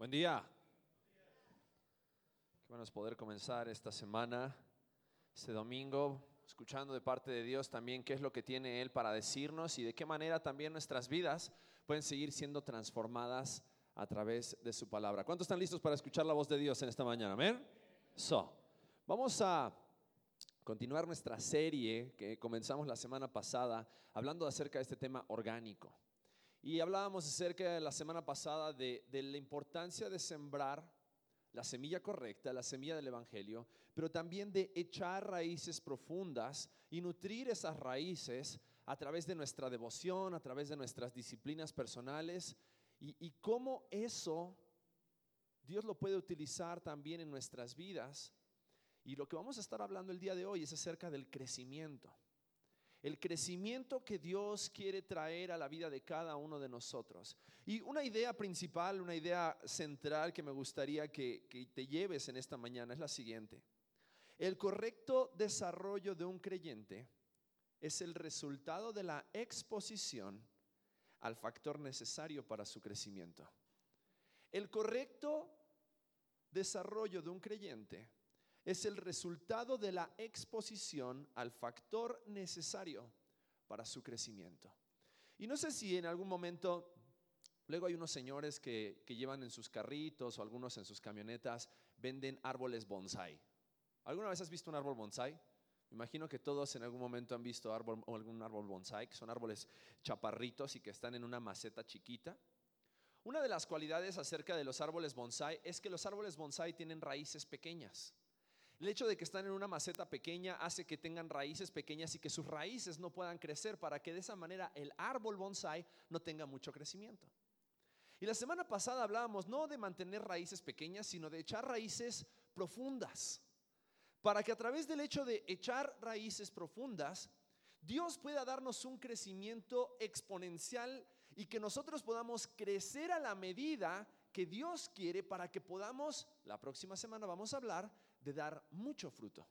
Buen día. Qué bueno es poder comenzar esta semana, este domingo, escuchando de parte de Dios también qué es lo que tiene Él para decirnos y de qué manera también nuestras vidas pueden seguir siendo transformadas a través de su palabra. ¿Cuántos están listos para escuchar la voz de Dios en esta mañana? Amén. So, vamos a continuar nuestra serie que comenzamos la semana pasada hablando acerca de este tema orgánico. Y hablábamos acerca la semana pasada de, de la importancia de sembrar la semilla correcta, la semilla del Evangelio, pero también de echar raíces profundas y nutrir esas raíces a través de nuestra devoción, a través de nuestras disciplinas personales y, y cómo eso Dios lo puede utilizar también en nuestras vidas. Y lo que vamos a estar hablando el día de hoy es acerca del crecimiento el crecimiento que Dios quiere traer a la vida de cada uno de nosotros. Y una idea principal, una idea central que me gustaría que, te lleves en esta mañana es la siguiente. El correcto desarrollo de un creyente es el resultado de la exposición al factor necesario para su crecimiento. El correcto desarrollo de un creyente es el resultado de la exposición al factor necesario para su crecimiento. Y no sé si en algún momento, luego hay unos señores que, llevan en sus carritos o algunos en sus camionetas, venden árboles bonsai. ¿Alguna vez has visto un árbol bonsai? Imagino que todos en algún momento han visto árbol, o algún árbol bonsai, que son árboles chaparritos y que están en una maceta chiquita. Una de las cualidades acerca de los árboles bonsai es que los árboles bonsai tienen raíces pequeñas. El hecho de que están en una maceta pequeña hace que tengan raíces pequeñas y que sus raíces no puedan crecer para que de esa manera el árbol bonsai no tenga mucho crecimiento. Y la semana pasada hablábamos no de mantener raíces pequeñas, sino de echar raíces profundas. Para que a través del hecho de echar raíces profundas, Dios pueda darnos un crecimiento exponencial y que nosotros podamos crecer a la medida que Dios quiere para que podamos, la próxima semana vamos a hablar de dar mucho fruto.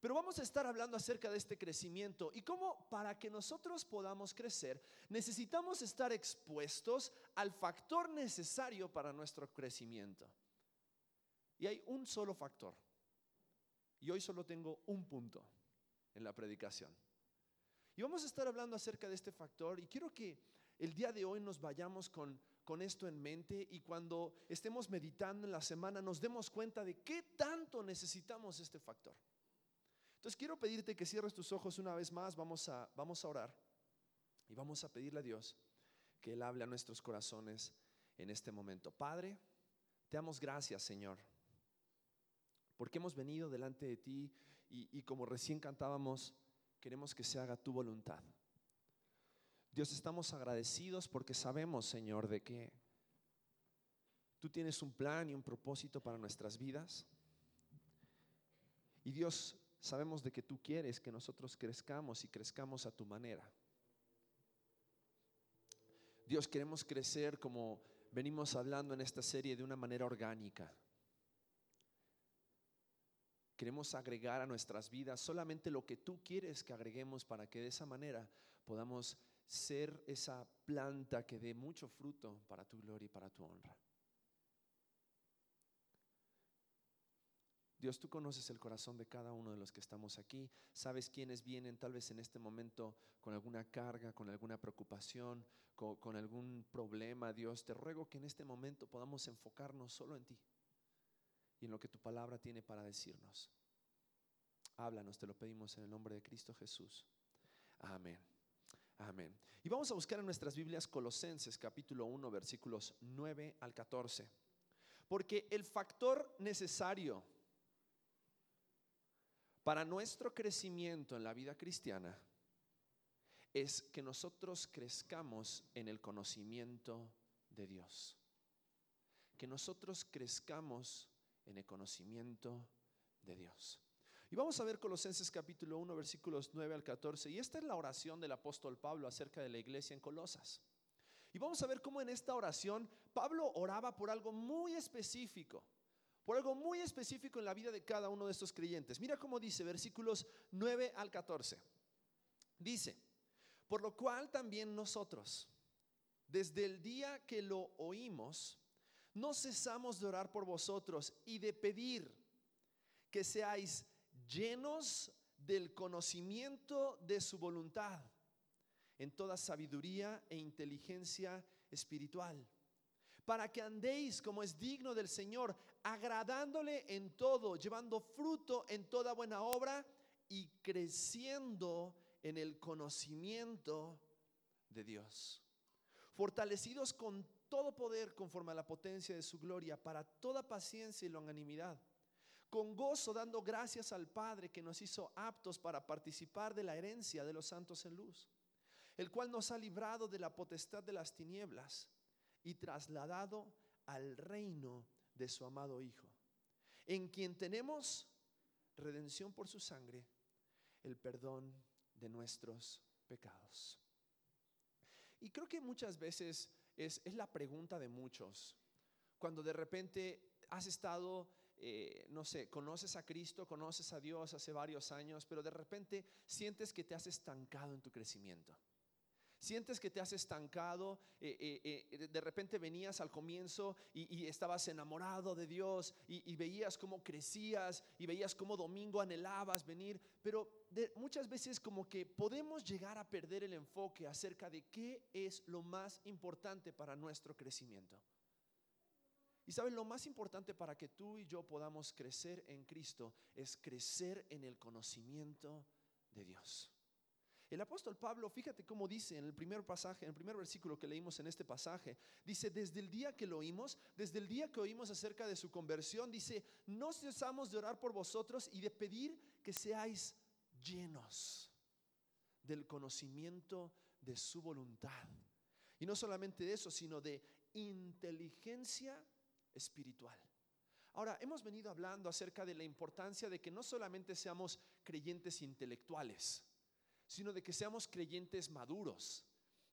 Pero vamos a estar hablando acerca de este crecimiento y cómo para que nosotros podamos crecer necesitamos estar expuestos al factor necesario para nuestro crecimiento. Y hay un solo factor. Y hoy solo tengo un punto en la predicación. Y vamos a estar hablando acerca de este factor y quiero que el día de hoy nos vayamos con con esto en mente y cuando estemos meditando en la semana nos demos cuenta de qué tanto necesitamos este factor. Entonces quiero pedirte que cierres tus ojos una vez más, vamos a, vamos a orar y vamos a pedirle a Dios que Él hable a nuestros corazones en este momento. Padre, te damos gracias Señor, porque hemos venido delante de ti y, y como recién cantábamos, queremos que se haga tu voluntad. Dios, estamos agradecidos porque sabemos, Señor, de que tú tienes un plan y un propósito para nuestras vidas. Y Dios, sabemos de que tú quieres que nosotros crezcamos y crezcamos a tu manera. Dios, queremos crecer como venimos hablando en esta serie de una manera orgánica. Queremos agregar a nuestras vidas solamente lo que tú quieres que agreguemos para que de esa manera podamos ser esa planta que dé mucho fruto para tu gloria y para tu honra. Dios, tú conoces el corazón de cada uno de los que estamos aquí. Sabes quiénes vienen tal vez en este momento con alguna carga, con alguna preocupación, con, algún problema. Dios, te ruego que en este momento podamos enfocarnos solo en ti y en lo que tu palabra tiene para decirnos. Háblanos, te lo pedimos en el nombre de Cristo Jesús. Amén. Amén. Y vamos a buscar en nuestras Biblias Colosenses capítulo 1 versículos 9 al 14. Porque el factor necesario para nuestro crecimiento en la vida cristiana es que nosotros crezcamos en el conocimiento de Dios. Que nosotros crezcamos en el conocimiento de Dios. Y vamos a ver Colosenses capítulo 1, versículos 9 al 14. Y esta es la oración del apóstol Pablo acerca de la iglesia en Colosas. Y vamos a ver cómo en esta oración Pablo oraba por algo muy específico, por algo muy específico en la vida de cada uno de estos creyentes. Mira cómo dice versículos 9 al 14. Dice, por lo cual también nosotros, desde el día que lo oímos, no cesamos de orar por vosotros y de pedir que seáis llenos del conocimiento de su voluntad en toda sabiduría e inteligencia espiritual, para que andéis como es digno del Señor, agradándole en todo, llevando fruto en toda buena obra y creciendo en el conocimiento de Dios, fortalecidos con todo poder conforme a la potencia de su gloria, para toda paciencia y longanimidad, con gozo dando gracias al Padre que nos hizo aptos para participar de la herencia de los santos en luz, el cual nos ha librado de la potestad de las tinieblas y trasladado al reino de su amado Hijo, en quien tenemos redención por su sangre, el perdón de nuestros pecados. Y creo que muchas veces es, la pregunta de muchos. Cuando de repente has estado, eh, no sé, conoces a Cristo, conoces a Dios hace varios años, pero de repente sientes que te has estancado en tu crecimiento. Sientes que te has estancado, eh, eh, de repente venías al comienzo y, estabas enamorado de Dios y, veías cómo crecías y veías cómo domingo anhelabas venir, pero muchas veces como que podemos llegar a perder el enfoque acerca de qué es lo más importante para nuestro crecimiento. Y sabes, lo más importante para que tú y yo podamos crecer en Cristo es crecer en el conocimiento de Dios. El apóstol Pablo, fíjate cómo dice en el primer pasaje, en el primer versículo que leímos en este pasaje, dice, desde el día que lo oímos, desde el día que oímos acerca de su conversión, dice, no cesamos de orar por vosotros y de pedir que seáis llenos del conocimiento de su voluntad. Y no solamente de eso, sino de inteligencia espiritual. Ahora, hemos venido hablando acerca de la importancia de que no solamente seamos creyentes intelectuales, sino de que seamos creyentes maduros,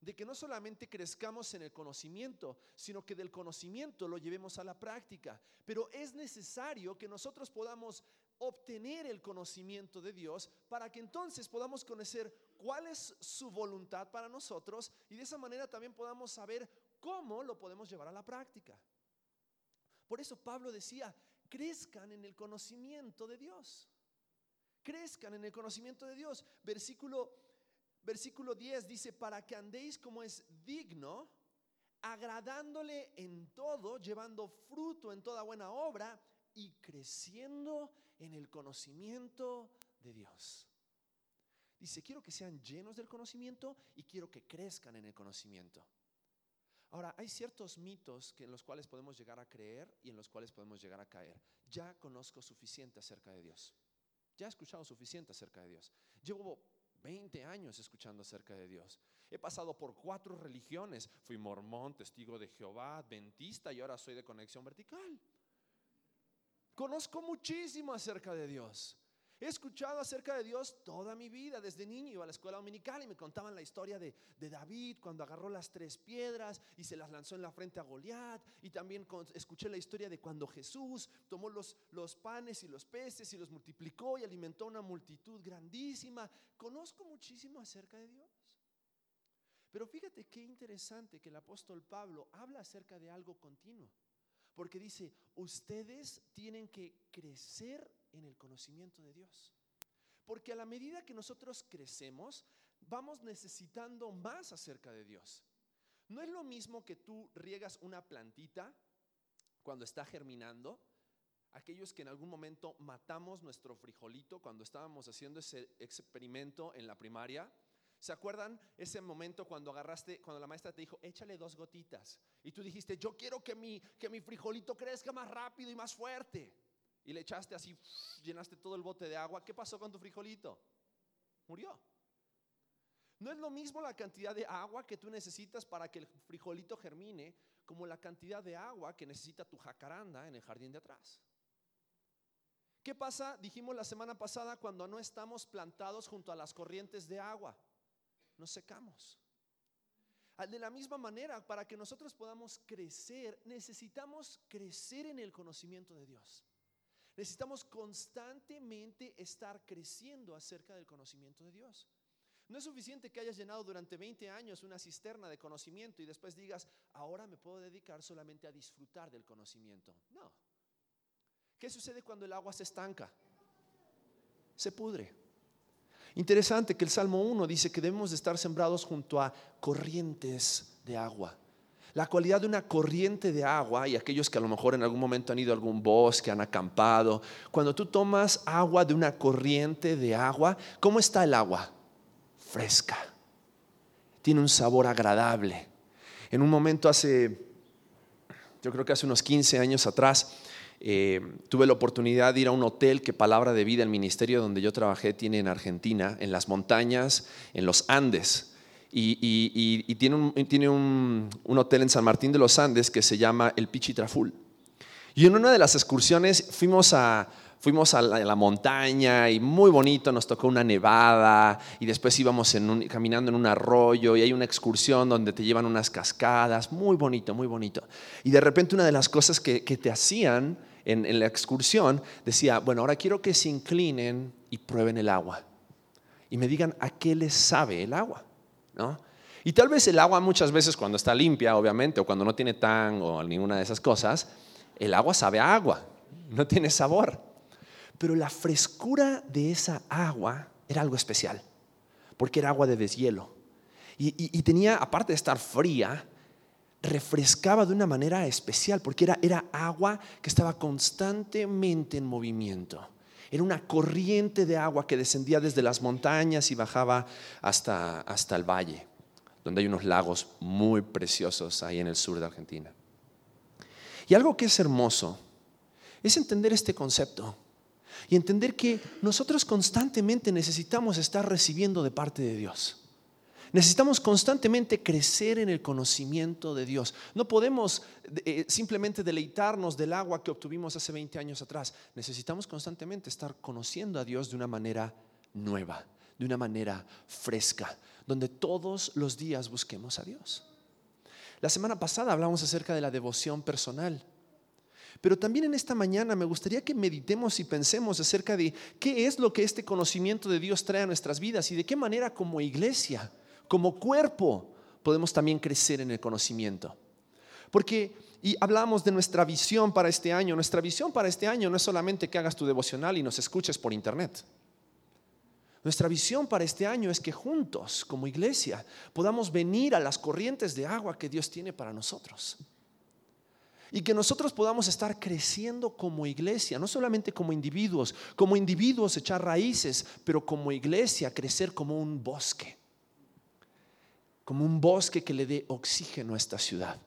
de que no solamente crezcamos en el conocimiento, sino que del conocimiento lo llevemos a la práctica. Pero es necesario que nosotros podamos obtener el conocimiento de Dios para que entonces podamos conocer cuál es su voluntad para nosotros y de esa manera también podamos saber cómo lo podemos llevar a la práctica. Por eso Pablo decía, crezcan en el conocimiento de Dios crezcan en el conocimiento de Dios. Versículo, versículo 10 dice, para que andéis como es digno, agradándole en todo, llevando fruto en toda buena obra y creciendo en el conocimiento de Dios. Dice, quiero que sean llenos del conocimiento y quiero que crezcan en el conocimiento. Ahora, hay ciertos mitos que en los cuales podemos llegar a creer y en los cuales podemos llegar a caer. Ya conozco suficiente acerca de Dios. Ya he escuchado suficiente acerca de Dios. Llevo 20 años escuchando acerca de Dios. He pasado por cuatro religiones. Fui mormón, testigo de Jehová, adventista y ahora soy de conexión vertical. Conozco muchísimo acerca de Dios. He escuchado acerca de Dios toda mi vida, desde niño iba a la escuela dominical y me contaban la historia de, David cuando agarró las tres piedras y se las lanzó en la frente a Goliat. Y también escuché la historia de cuando Jesús tomó los, los panes y los peces y los multiplicó y alimentó a una multitud grandísima. Conozco muchísimo acerca de Dios. Pero fíjate qué interesante que el apóstol Pablo habla acerca de algo continuo. Porque dice, ustedes tienen que crecer en el conocimiento de Dios. Porque a la medida que nosotros crecemos, vamos necesitando más acerca de Dios. No es lo mismo que tú riegas una plantita cuando está germinando. Aquellos que en algún momento matamos nuestro frijolito cuando estábamos haciendo ese experimento en la primaria. ¿Se acuerdan ese momento cuando agarraste, cuando la maestra te dijo, échale dos gotitas? Y tú dijiste, yo quiero que mi, que mi frijolito crezca más rápido y más fuerte y le echaste así, llenaste todo el bote de agua, ¿qué pasó con tu frijolito? Murió. No es lo mismo la cantidad de agua que tú necesitas para que el frijolito germine como la cantidad de agua que necesita tu jacaranda en el jardín de atrás. ¿Qué pasa, dijimos la semana pasada, cuando no estamos plantados junto a las corrientes de agua? Nos secamos. De la misma manera, para que nosotros podamos crecer, necesitamos crecer en el conocimiento de Dios. Necesitamos constantemente estar creciendo acerca del conocimiento de Dios. No es suficiente que hayas llenado durante 20 años una cisterna de conocimiento y después digas, ahora me puedo dedicar solamente a disfrutar del conocimiento. No. ¿Qué sucede cuando el agua se estanca? Se pudre. Interesante que el Salmo 1 dice que debemos de estar sembrados junto a corrientes de agua. La cualidad de una corriente de agua, y aquellos que a lo mejor en algún momento han ido a algún bosque, han acampado, cuando tú tomas agua de una corriente de agua, ¿cómo está el agua? Fresca. Tiene un sabor agradable. En un momento hace, yo creo que hace unos 15 años atrás, eh, tuve la oportunidad de ir a un hotel que Palabra de Vida, el ministerio donde yo trabajé, tiene en Argentina, en las montañas, en los Andes y, tiene, un, un, hotel en San Martín de los Andes que se llama el Pichitraful. Y en una de las excursiones fuimos a, fuimos a la, montaña y muy bonito, nos tocó una nevada y después íbamos caminando en un arroyo y hay una excursión donde te llevan unas cascadas, muy bonito, muy bonito. Y de repente una de las cosas que, te hacían en, en la excursión decía, bueno, ahora quiero que se inclinen y prueben el agua y me digan a qué les sabe el agua. Y tal vez el agua muchas veces cuando está limpia, obviamente, o cuando no tiene tan o ninguna de esas cosas, el agua sabe agua, no tiene sabor. Pero la frescura de esa agua era algo especial, porque era agua de deshielo. Y, tenía, aparte de estar fría, refrescaba de una manera especial, porque era, era agua que estaba constantemente en movimiento. Era una corriente de agua que descendía desde las montañas y bajaba hasta, hasta el valle, donde hay unos lagos muy preciosos ahí en el sur de Argentina. Y algo que es hermoso es entender este concepto y entender que nosotros constantemente necesitamos estar recibiendo de parte de Dios. Necesitamos constantemente crecer en el conocimiento de Dios. No podemos eh, simplemente deleitarnos del agua que obtuvimos hace 20 años atrás. Necesitamos constantemente estar conociendo a Dios de una manera nueva, de una manera fresca, donde todos los días busquemos a Dios. La semana pasada hablamos acerca de la devoción personal. Pero también en esta mañana me gustaría que meditemos y pensemos acerca de qué es lo que este conocimiento de Dios trae a nuestras vidas y de qué manera como iglesia como cuerpo podemos también crecer en el conocimiento. Porque, y hablamos de nuestra visión para este año, nuestra visión para este año no es solamente que hagas tu devocional y nos escuches por internet. Nuestra visión para este año es que juntos, como iglesia, podamos venir a las corrientes de agua que Dios tiene para nosotros. Y que nosotros podamos estar creciendo como iglesia, no solamente como individuos, como individuos echar raíces, pero como iglesia crecer como un bosque como un bosque que le dé oxígeno a esta ciudad.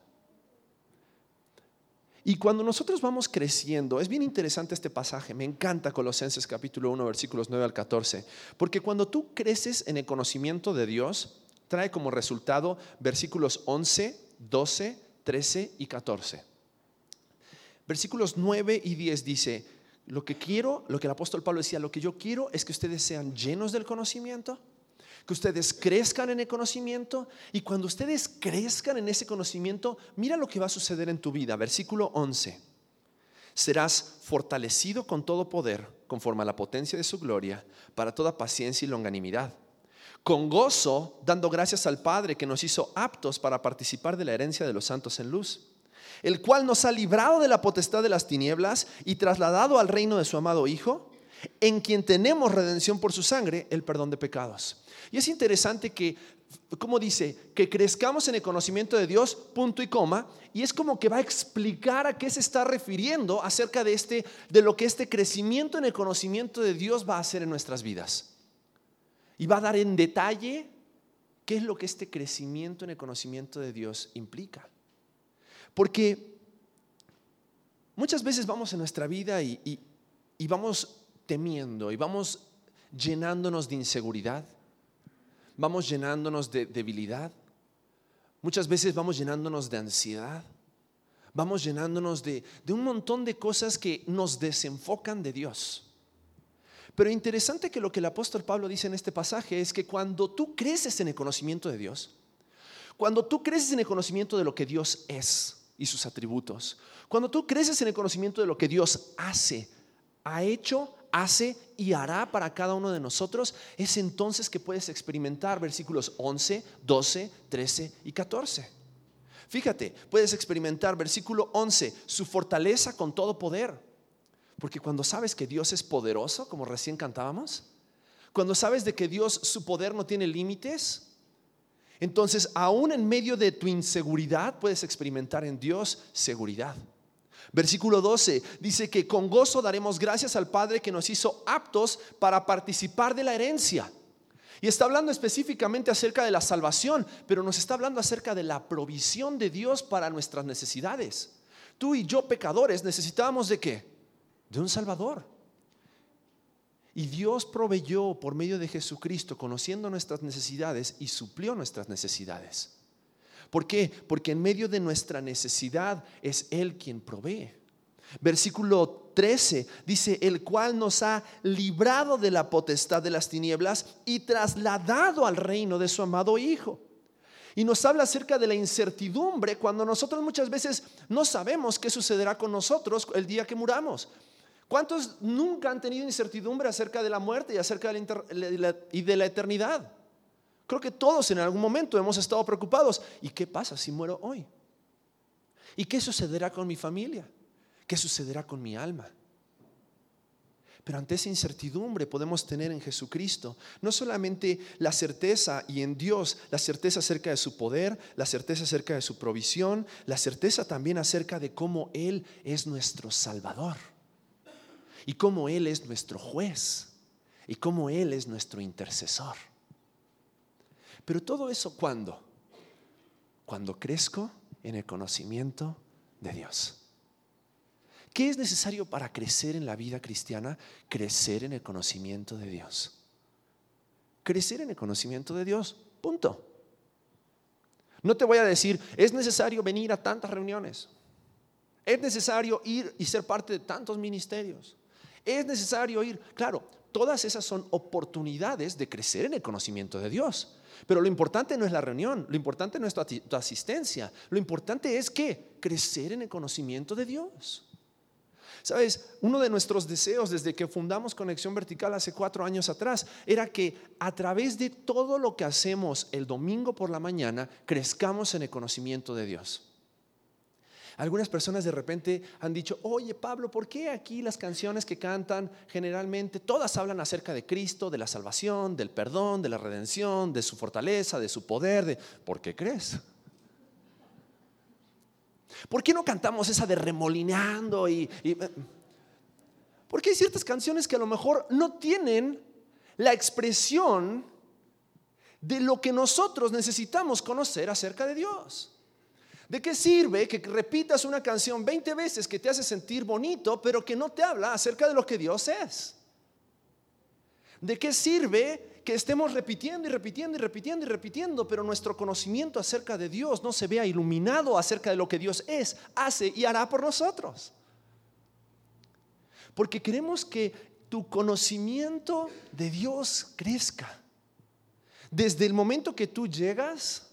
Y cuando nosotros vamos creciendo, es bien interesante este pasaje, me encanta Colosenses capítulo 1 versículos 9 al 14, porque cuando tú creces en el conocimiento de Dios, trae como resultado versículos 11, 12, 13 y 14. Versículos 9 y 10 dice, lo que quiero, lo que el apóstol Pablo decía, lo que yo quiero es que ustedes sean llenos del conocimiento que ustedes crezcan en el conocimiento y cuando ustedes crezcan en ese conocimiento, mira lo que va a suceder en tu vida. Versículo 11. Serás fortalecido con todo poder conforme a la potencia de su gloria para toda paciencia y longanimidad. Con gozo, dando gracias al Padre que nos hizo aptos para participar de la herencia de los santos en luz el cual nos ha librado de la potestad de las tinieblas y trasladado al reino de su amado Hijo, en quien tenemos redención por su sangre, el perdón de pecados. Y es interesante que, como dice, que crezcamos en el conocimiento de Dios, punto y coma, y es como que va a explicar a qué se está refiriendo acerca de, este, de lo que este crecimiento en el conocimiento de Dios va a hacer en nuestras vidas. Y va a dar en detalle qué es lo que este crecimiento en el conocimiento de Dios implica. Porque muchas veces vamos en nuestra vida y, y vamos temiendo y vamos llenándonos de inseguridad vamos llenándonos de debilidad. Muchas veces vamos llenándonos de ansiedad. Vamos llenándonos de, un montón de cosas que nos desenfocan de Dios. Pero interesante que lo que el apóstol Pablo dice en este pasaje es que cuando tú creces en el conocimiento de Dios, cuando tú creces en el conocimiento de lo que Dios es y sus atributos, cuando tú creces en el conocimiento de lo que Dios hace, ha hecho, hace y hará para cada uno de nosotros, es entonces que puedes experimentar versículos 11, 12, 13 y 14. Fíjate, puedes experimentar versículo 11, su fortaleza con todo poder. Porque cuando sabes que Dios es poderoso, como recién cantábamos, cuando sabes de que Dios, su poder no tiene límites, entonces aún en medio de tu inseguridad puedes experimentar en Dios seguridad. Versículo 12 dice que con gozo daremos gracias al Padre que nos hizo aptos para participar de la herencia. Y está hablando específicamente acerca de la salvación, pero nos está hablando acerca de la provisión de Dios para nuestras necesidades. Tú y yo pecadores necesitábamos de qué? De un Salvador. Y Dios proveyó por medio de Jesucristo, conociendo nuestras necesidades y suplió nuestras necesidades. ¿Por qué? Porque en medio de nuestra necesidad es Él quien provee. Versículo 13 dice, el cual nos ha librado de la potestad de las tinieblas y trasladado al reino de su amado Hijo. Y nos habla acerca de la incertidumbre cuando nosotros muchas veces no sabemos qué sucederá con nosotros el día que muramos. ¿Cuántos nunca han tenido incertidumbre acerca de la muerte y acerca de la, y de la eternidad? Creo que todos en algún momento hemos estado preocupados. ¿Y qué pasa si muero hoy? ¿Y qué sucederá con mi familia? ¿Qué sucederá con mi alma? Pero ante esa incertidumbre podemos tener en Jesucristo no solamente la certeza y en Dios, la certeza acerca de su poder, la certeza acerca de su provisión, la certeza también acerca de cómo Él es nuestro Salvador y cómo Él es nuestro juez y cómo Él es nuestro intercesor. Pero todo eso cuando? Cuando crezco en el conocimiento de Dios. ¿Qué es necesario para crecer en la vida cristiana? Crecer en el conocimiento de Dios. Crecer en el conocimiento de Dios. Punto. No te voy a decir, es necesario venir a tantas reuniones. Es necesario ir y ser parte de tantos ministerios. Es necesario ir. Claro, todas esas son oportunidades de crecer en el conocimiento de Dios. Pero lo importante no es la reunión, lo importante no es tu, asistencia, lo importante es que crecer en el conocimiento de Dios. Sabes, uno de nuestros deseos desde que fundamos Conexión Vertical hace cuatro años atrás era que a través de todo lo que hacemos el domingo por la mañana crezcamos en el conocimiento de Dios. Algunas personas de repente han dicho, oye Pablo, ¿por qué aquí las canciones que cantan generalmente todas hablan acerca de Cristo, de la salvación, del perdón, de la redención, de su fortaleza, de su poder? De... ¿Por qué crees? ¿Por qué no cantamos esa de remolineando y, y... Porque hay ciertas canciones que a lo mejor no tienen la expresión de lo que nosotros necesitamos conocer acerca de Dios. ¿De qué sirve que repitas una canción 20 veces que te hace sentir bonito, pero que no te habla acerca de lo que Dios es? ¿De qué sirve que estemos repitiendo y repitiendo y repitiendo y repitiendo, pero nuestro conocimiento acerca de Dios no se vea iluminado acerca de lo que Dios es, hace y hará por nosotros? Porque queremos que tu conocimiento de Dios crezca. Desde el momento que tú llegas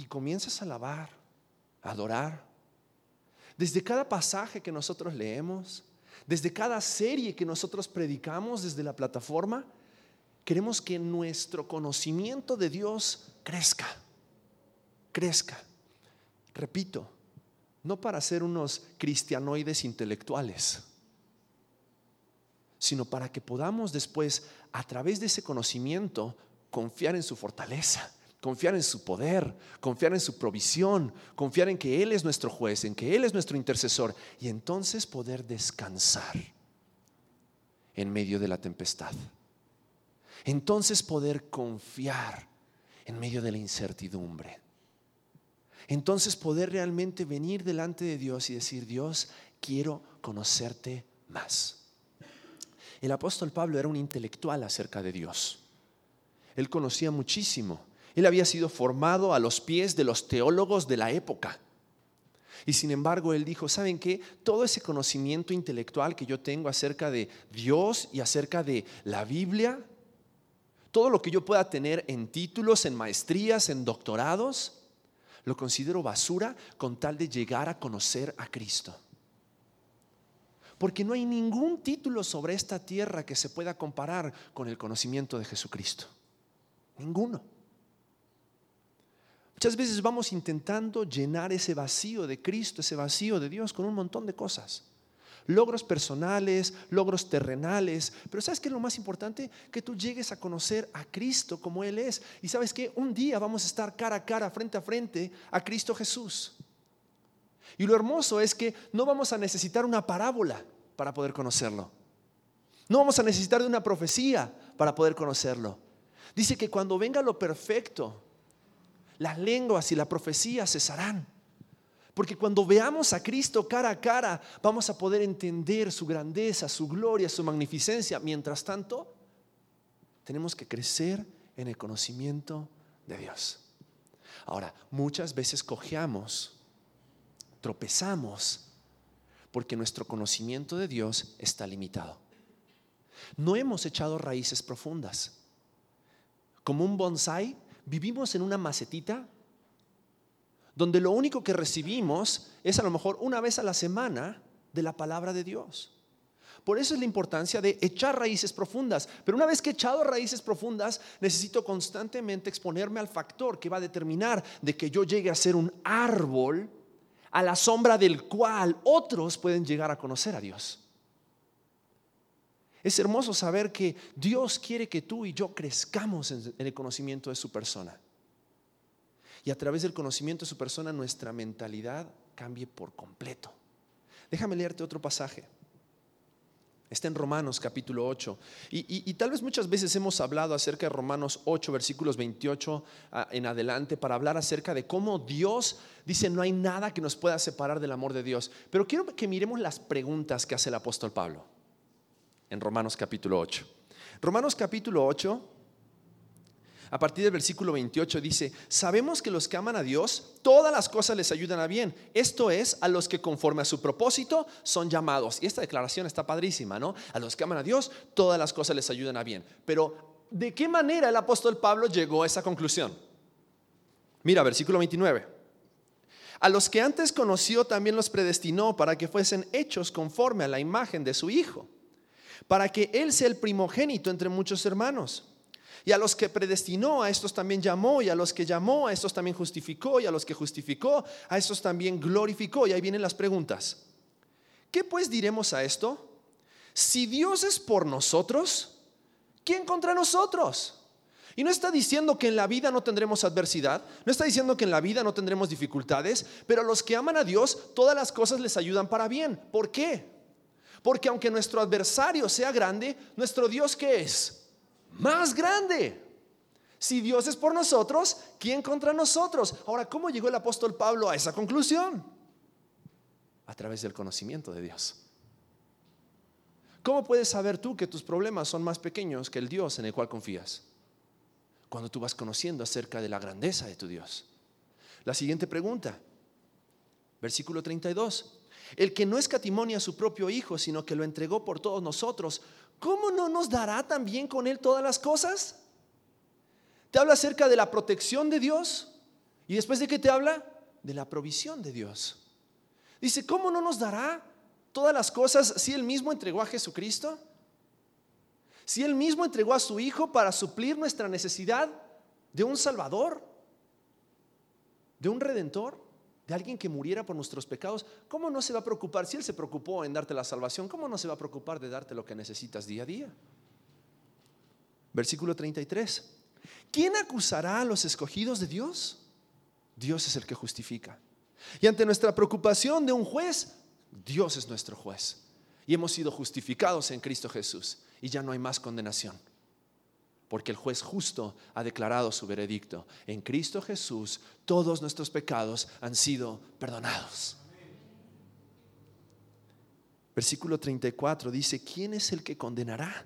y comienzas a alabar, a adorar. Desde cada pasaje que nosotros leemos, desde cada serie que nosotros predicamos desde la plataforma, queremos que nuestro conocimiento de Dios crezca, crezca. Repito, no para ser unos cristianoides intelectuales, sino para que podamos después, a través de ese conocimiento, confiar en su fortaleza confiar en su poder, confiar en su provisión, confiar en que Él es nuestro juez, en que Él es nuestro intercesor y entonces poder descansar en medio de la tempestad. Entonces poder confiar en medio de la incertidumbre. Entonces poder realmente venir delante de Dios y decir, Dios, quiero conocerte más. El apóstol Pablo era un intelectual acerca de Dios. Él conocía muchísimo él había sido formado a los pies de los teólogos de la época. Y sin embargo, él dijo, ¿saben qué? Todo ese conocimiento intelectual que yo tengo acerca de Dios y acerca de la Biblia, todo lo que yo pueda tener en títulos, en maestrías, en doctorados, lo considero basura con tal de llegar a conocer a Cristo. Porque no hay ningún título sobre esta tierra que se pueda comparar con el conocimiento de Jesucristo. Ninguno. Muchas veces vamos intentando llenar ese vacío de Cristo, ese vacío de Dios con un montón de cosas. Logros personales, logros terrenales. Pero ¿sabes qué es lo más importante? Que tú llegues a conocer a Cristo como Él es. Y sabes que un día vamos a estar cara a cara, frente a frente a Cristo Jesús. Y lo hermoso es que no vamos a necesitar una parábola para poder conocerlo. No vamos a necesitar de una profecía para poder conocerlo. Dice que cuando venga lo perfecto, las lenguas y la profecía cesarán. Porque cuando veamos a Cristo cara a cara, vamos a poder entender su grandeza, su gloria, su magnificencia. Mientras tanto, tenemos que crecer en el conocimiento de Dios. Ahora, muchas veces cojeamos, tropezamos, porque nuestro conocimiento de Dios está limitado. No hemos echado raíces profundas. Como un bonsai, vivimos en una macetita donde lo único que recibimos es a lo mejor una vez a la semana de la palabra de Dios. Por eso es la importancia de echar raíces profundas. Pero una vez que he echado raíces profundas, necesito constantemente exponerme al factor que va a determinar de que yo llegue a ser un árbol a la sombra del cual otros pueden llegar a conocer a Dios. Es hermoso saber que Dios quiere que tú y yo crezcamos en el conocimiento de su persona. Y a través del conocimiento de su persona nuestra mentalidad cambie por completo. Déjame leerte otro pasaje. Está en Romanos capítulo 8. Y, tal vez muchas veces hemos hablado acerca de Romanos 8, versículos 28 ah, en adelante, para hablar acerca de cómo Dios dice no hay nada que nos pueda separar del amor de Dios. Pero quiero que miremos las preguntas que hace el apóstol Pablo en Romanos capítulo 8. Romanos capítulo 8, a partir del versículo 28 dice, sabemos que los que aman a Dios, todas las cosas les ayudan a bien. Esto es, a los que conforme a su propósito son llamados. Y esta declaración está padrísima, ¿no? A los que aman a Dios, todas las cosas les ayudan a bien. Pero, ¿de qué manera el apóstol Pablo llegó a esa conclusión? Mira, versículo 29. A los que antes conoció también los predestinó para que fuesen hechos conforme a la imagen de su Hijo para que Él sea el primogénito entre muchos hermanos. Y a los que predestinó, a estos también llamó, y a los que llamó, a estos también justificó, y a los que justificó, a estos también glorificó. Y ahí vienen las preguntas. ¿Qué pues diremos a esto? Si Dios es por nosotros, ¿quién contra nosotros? Y no está diciendo que en la vida no tendremos adversidad, no está diciendo que en la vida no tendremos dificultades, pero a los que aman a Dios, todas las cosas les ayudan para bien. ¿Por qué? Porque aunque nuestro adversario sea grande, nuestro Dios que es? Más grande. Si Dios es por nosotros, ¿quién contra nosotros? Ahora, ¿cómo llegó el apóstol Pablo a esa conclusión? A través del conocimiento de Dios. ¿Cómo puedes saber tú que tus problemas son más pequeños que el Dios en el cual confías? Cuando tú vas conociendo acerca de la grandeza de tu Dios. La siguiente pregunta, versículo 32. El que no escatimonia a su propio Hijo, sino que lo entregó por todos nosotros, ¿cómo no nos dará también con Él todas las cosas? Te habla acerca de la protección de Dios y después de qué te habla? De la provisión de Dios. Dice, ¿cómo no nos dará todas las cosas si Él mismo entregó a Jesucristo? Si Él mismo entregó a su Hijo para suplir nuestra necesidad de un Salvador, de un Redentor de alguien que muriera por nuestros pecados, ¿cómo no se va a preocupar? Si Él se preocupó en darte la salvación, ¿cómo no se va a preocupar de darte lo que necesitas día a día? Versículo 33. ¿Quién acusará a los escogidos de Dios? Dios es el que justifica. Y ante nuestra preocupación de un juez, Dios es nuestro juez. Y hemos sido justificados en Cristo Jesús. Y ya no hay más condenación porque el juez justo ha declarado su veredicto. En Cristo Jesús todos nuestros pecados han sido perdonados. Versículo 34 dice, ¿quién es el que condenará?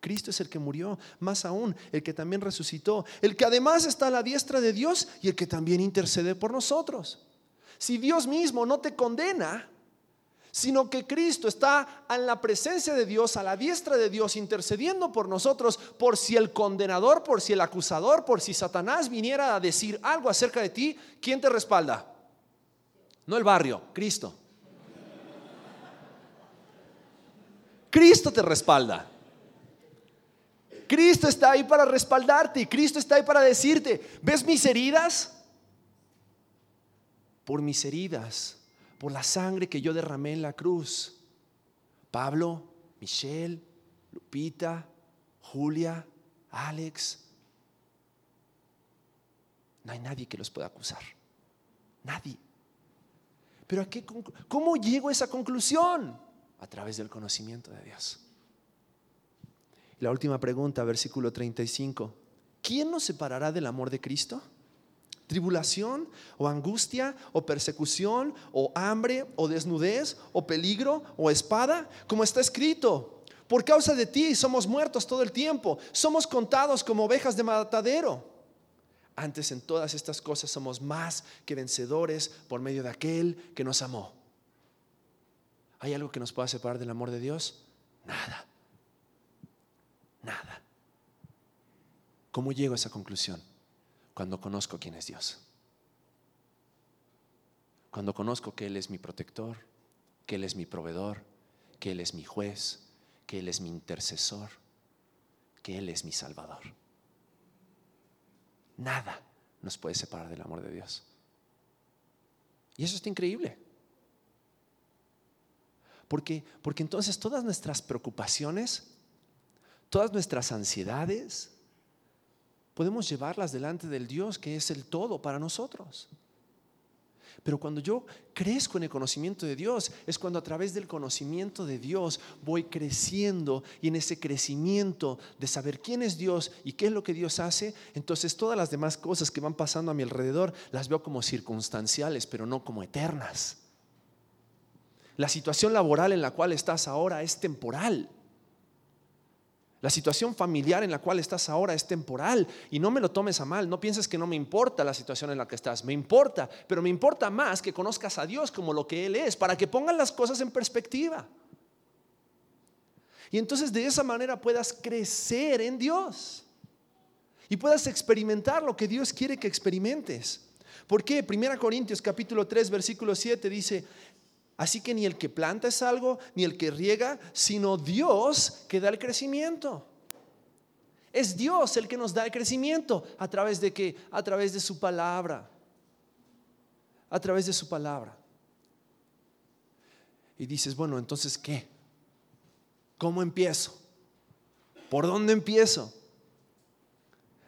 Cristo es el que murió, más aún el que también resucitó, el que además está a la diestra de Dios y el que también intercede por nosotros. Si Dios mismo no te condena, sino que Cristo está en la presencia de Dios, a la diestra de Dios, intercediendo por nosotros, por si el condenador, por si el acusador, por si Satanás viniera a decir algo acerca de ti, ¿quién te respalda? No el barrio, Cristo. Cristo te respalda. Cristo está ahí para respaldarte y Cristo está ahí para decirte, ¿ves mis heridas? Por mis heridas, por la sangre que yo derramé en la cruz. Pablo, Michelle, Lupita, Julia, Alex. No hay nadie que los pueda acusar. Nadie. Pero ¿a qué, ¿cómo llego a esa conclusión? A través del conocimiento de Dios. La última pregunta, versículo 35. ¿Quién nos separará del amor de Cristo? ¿Tribulación o angustia o persecución o hambre o desnudez o peligro o espada? Como está escrito, por causa de ti somos muertos todo el tiempo, somos contados como ovejas de matadero. Antes en todas estas cosas somos más que vencedores por medio de aquel que nos amó. ¿Hay algo que nos pueda separar del amor de Dios? Nada. Nada. ¿Cómo llego a esa conclusión? Cuando conozco quién es Dios. Cuando conozco que Él es mi protector, que Él es mi proveedor, que Él es mi juez, que Él es mi intercesor, que Él es mi salvador. Nada nos puede separar del amor de Dios. Y eso está increíble. Porque, porque entonces todas nuestras preocupaciones todas nuestras ansiedades, podemos llevarlas delante del Dios que es el todo para nosotros. Pero cuando yo crezco en el conocimiento de Dios, es cuando a través del conocimiento de Dios voy creciendo y en ese crecimiento de saber quién es Dios y qué es lo que Dios hace, entonces todas las demás cosas que van pasando a mi alrededor las veo como circunstanciales, pero no como eternas. La situación laboral en la cual estás ahora es temporal. La situación familiar en la cual estás ahora es temporal y no me lo tomes a mal. No pienses que no me importa la situación en la que estás. Me importa, pero me importa más que conozcas a Dios como lo que Él es, para que pongan las cosas en perspectiva. Y entonces de esa manera puedas crecer en Dios y puedas experimentar lo que Dios quiere que experimentes. ¿Por qué? 1 Corintios capítulo 3 versículo 7 dice, Así que ni el que planta es algo, ni el que riega, sino Dios que da el crecimiento. Es Dios el que nos da el crecimiento. ¿A través de qué? A través de su palabra. A través de su palabra. Y dices, bueno, entonces, ¿qué? ¿Cómo empiezo? ¿Por dónde empiezo?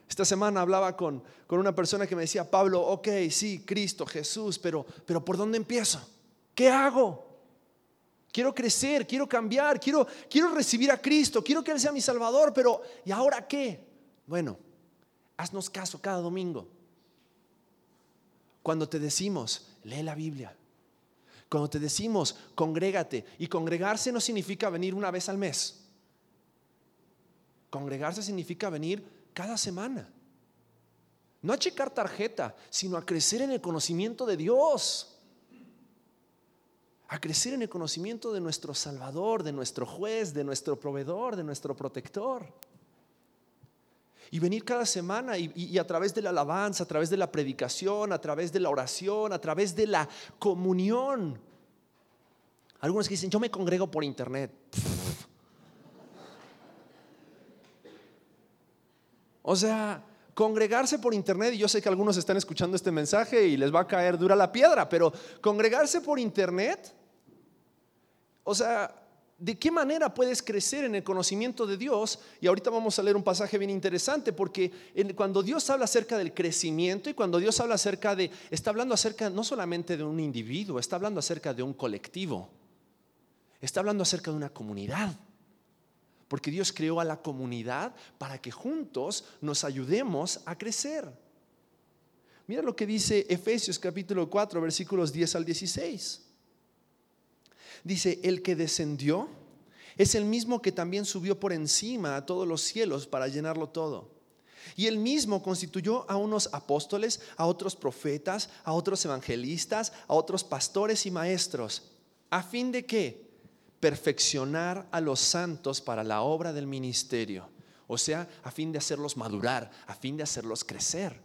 Esta semana hablaba con, con una persona que me decía, Pablo, ok, sí, Cristo, Jesús, pero, pero ¿por dónde empiezo? ¿Qué hago? Quiero crecer, quiero cambiar, quiero, quiero recibir a Cristo, quiero que Él sea mi Salvador, pero ¿y ahora qué? Bueno, haznos caso cada domingo. Cuando te decimos, lee la Biblia. Cuando te decimos, congrégate. Y congregarse no significa venir una vez al mes. Congregarse significa venir cada semana. No a checar tarjeta, sino a crecer en el conocimiento de Dios a crecer en el conocimiento de nuestro Salvador, de nuestro juez, de nuestro proveedor, de nuestro protector. Y venir cada semana y, a través de la alabanza, a través de la predicación, a través de la oración, a través de la comunión. Algunos que dicen, yo me congrego por internet. O sea, congregarse por internet, y yo sé que algunos están escuchando este mensaje y les va a caer dura la piedra, pero congregarse por internet o sea, ¿de qué manera puedes crecer en el conocimiento de Dios? Y ahorita vamos a leer un pasaje bien interesante porque cuando Dios habla acerca del crecimiento y cuando Dios habla acerca de, está hablando acerca no solamente de un individuo, está hablando acerca de un colectivo, está hablando acerca de una comunidad. Porque Dios creó a la comunidad para que juntos nos ayudemos a crecer. Mira lo que dice Efesios capítulo 4, versículos 10 al 16. Dice, el que descendió es el mismo que también subió por encima a todos los cielos para llenarlo todo. Y él mismo constituyó a unos apóstoles, a otros profetas, a otros evangelistas, a otros pastores y maestros, a fin de que perfeccionar a los santos para la obra del ministerio, o sea, a fin de hacerlos madurar, a fin de hacerlos crecer,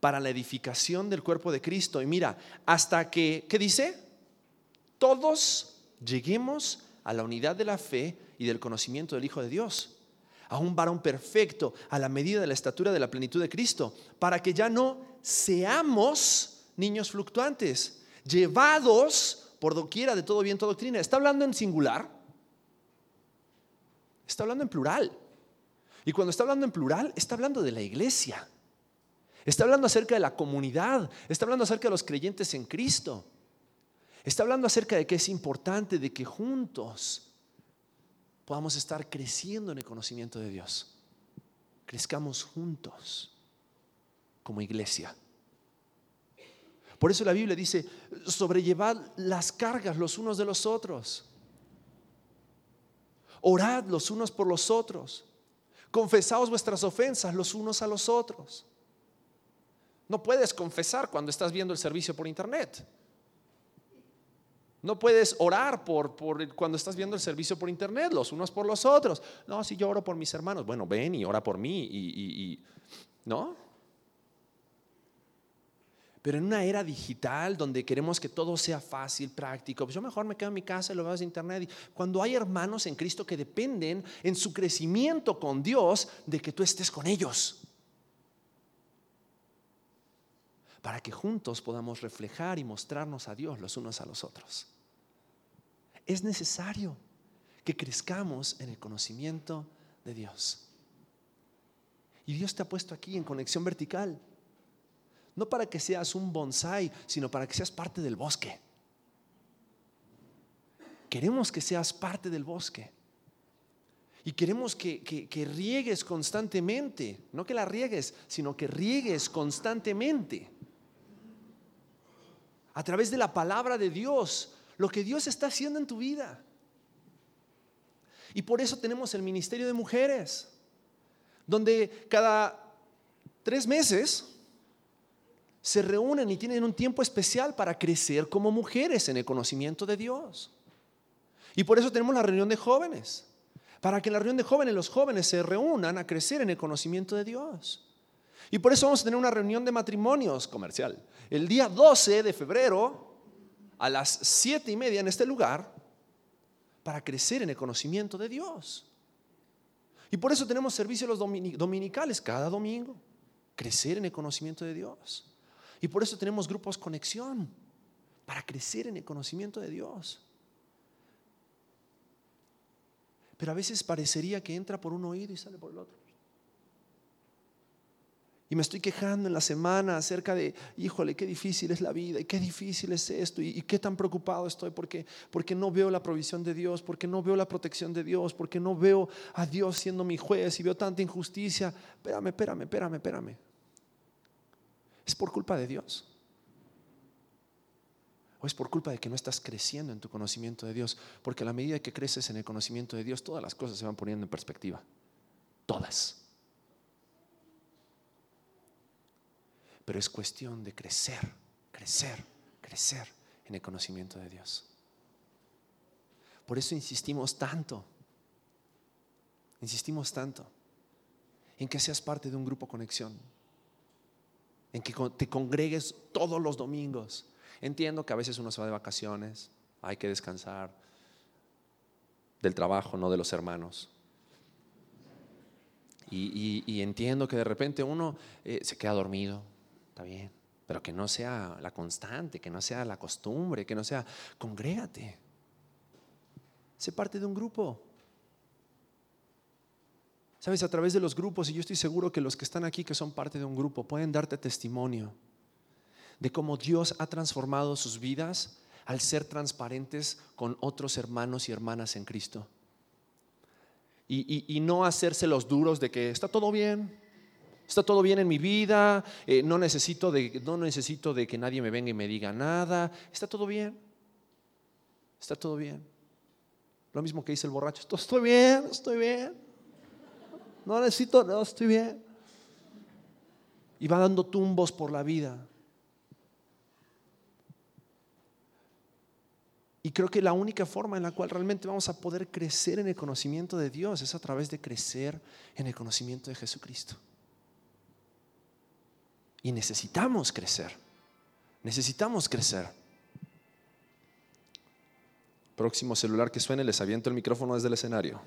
para la edificación del cuerpo de Cristo. Y mira, hasta que, ¿qué dice? todos lleguemos a la unidad de la fe y del conocimiento del Hijo de Dios, a un varón perfecto a la medida de la estatura de la plenitud de Cristo, para que ya no seamos niños fluctuantes, llevados por doquiera de todo viento doctrina. ¿Está hablando en singular? Está hablando en plural. Y cuando está hablando en plural, está hablando de la iglesia. Está hablando acerca de la comunidad. Está hablando acerca de los creyentes en Cristo. Está hablando acerca de que es importante de que juntos podamos estar creciendo en el conocimiento de Dios. Crezcamos juntos como iglesia. Por eso la Biblia dice, sobrellevad las cargas los unos de los otros. Orad los unos por los otros. Confesaos vuestras ofensas los unos a los otros. No puedes confesar cuando estás viendo el servicio por internet. No puedes orar por, cuando estás viendo el servicio por internet, los unos por los otros. No, si yo oro por mis hermanos, bueno, ven y ora por mí y, y ¿no? Pero en una era digital donde queremos que todo sea fácil, práctico, pues yo mejor me quedo en mi casa y lo veo en internet. Cuando hay hermanos en Cristo que dependen en su crecimiento con Dios de que tú estés con ellos. Para que juntos podamos reflejar y mostrarnos a Dios los unos a los otros. Es necesario que crezcamos en el conocimiento de Dios. Y Dios te ha puesto aquí en conexión vertical no para que seas un bonsai, sino para que seas parte del bosque. Queremos que seas parte del bosque. Y queremos que, que, riegues constantemente. No que la riegues, sino que riegues constantemente. A través de la palabra de Dios, lo que Dios está haciendo en tu vida. Y por eso tenemos el Ministerio de Mujeres, donde cada tres meses se reúnen y tienen un tiempo especial para crecer como mujeres en el conocimiento de Dios. Y por eso tenemos la reunión de jóvenes, para que en la reunión de jóvenes los jóvenes se reúnan a crecer en el conocimiento de Dios. Y por eso vamos a tener una reunión de matrimonios comercial. El día 12 de febrero, a las 7 y media en este lugar, para crecer en el conocimiento de Dios. Y por eso tenemos servicios los dominicales cada domingo, crecer en el conocimiento de Dios. Y por eso tenemos grupos conexión, para crecer en el conocimiento de Dios. Pero a veces parecería que entra por un oído y sale por el otro. Y me estoy quejando en la semana acerca de, híjole, qué difícil es la vida y qué difícil es esto y, qué tan preocupado estoy porque, porque no veo la provisión de Dios, porque no veo la protección de Dios, porque no veo a Dios siendo mi juez y veo tanta injusticia. Espérame, espérame, espérame, espérame. ¿Es por culpa de Dios? ¿O es por culpa de que no estás creciendo en tu conocimiento de Dios? Porque a la medida que creces en el conocimiento de Dios, todas las cosas se van poniendo en perspectiva. Todas. Pero es cuestión de crecer, crecer, crecer en el conocimiento de Dios. Por eso insistimos tanto, insistimos tanto en que seas parte de un grupo conexión en que te congregues todos los domingos. Entiendo que a veces uno se va de vacaciones, hay que descansar del trabajo, no de los hermanos. Y, entiendo que de repente uno eh, se queda dormido, está bien, pero que no sea la constante, que no sea la costumbre, que no sea, congrégate, sé parte de un grupo. Sabes, a través de los grupos, y yo estoy seguro que los que están aquí, que son parte de un grupo, pueden darte testimonio de cómo Dios ha transformado sus vidas al ser transparentes con otros hermanos y hermanas en Cristo. Y, no hacerse los duros de que está todo bien, está todo bien en mi vida, eh, no, necesito de, no necesito de que nadie me venga y me diga nada, está todo bien, está todo bien. Lo mismo que dice el borracho, estoy bien, estoy bien no necesito, no, estoy bien. Y va dando tumbos por la vida. Y creo que la única forma en la cual realmente vamos a poder crecer en el conocimiento de Dios es a través de crecer en el conocimiento de Jesucristo. Y necesitamos crecer. Necesitamos crecer. Próximo celular que suene, les aviento el micrófono desde el escenario.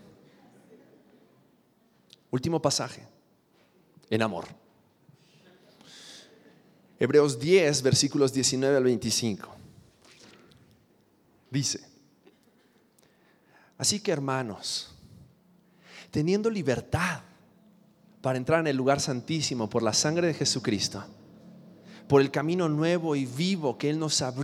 Último pasaje, en amor. Hebreos 10, versículos 19 al 25. Dice, así que hermanos, teniendo libertad para entrar en el lugar santísimo por la sangre de Jesucristo, por el camino nuevo y vivo que Él nos abrió,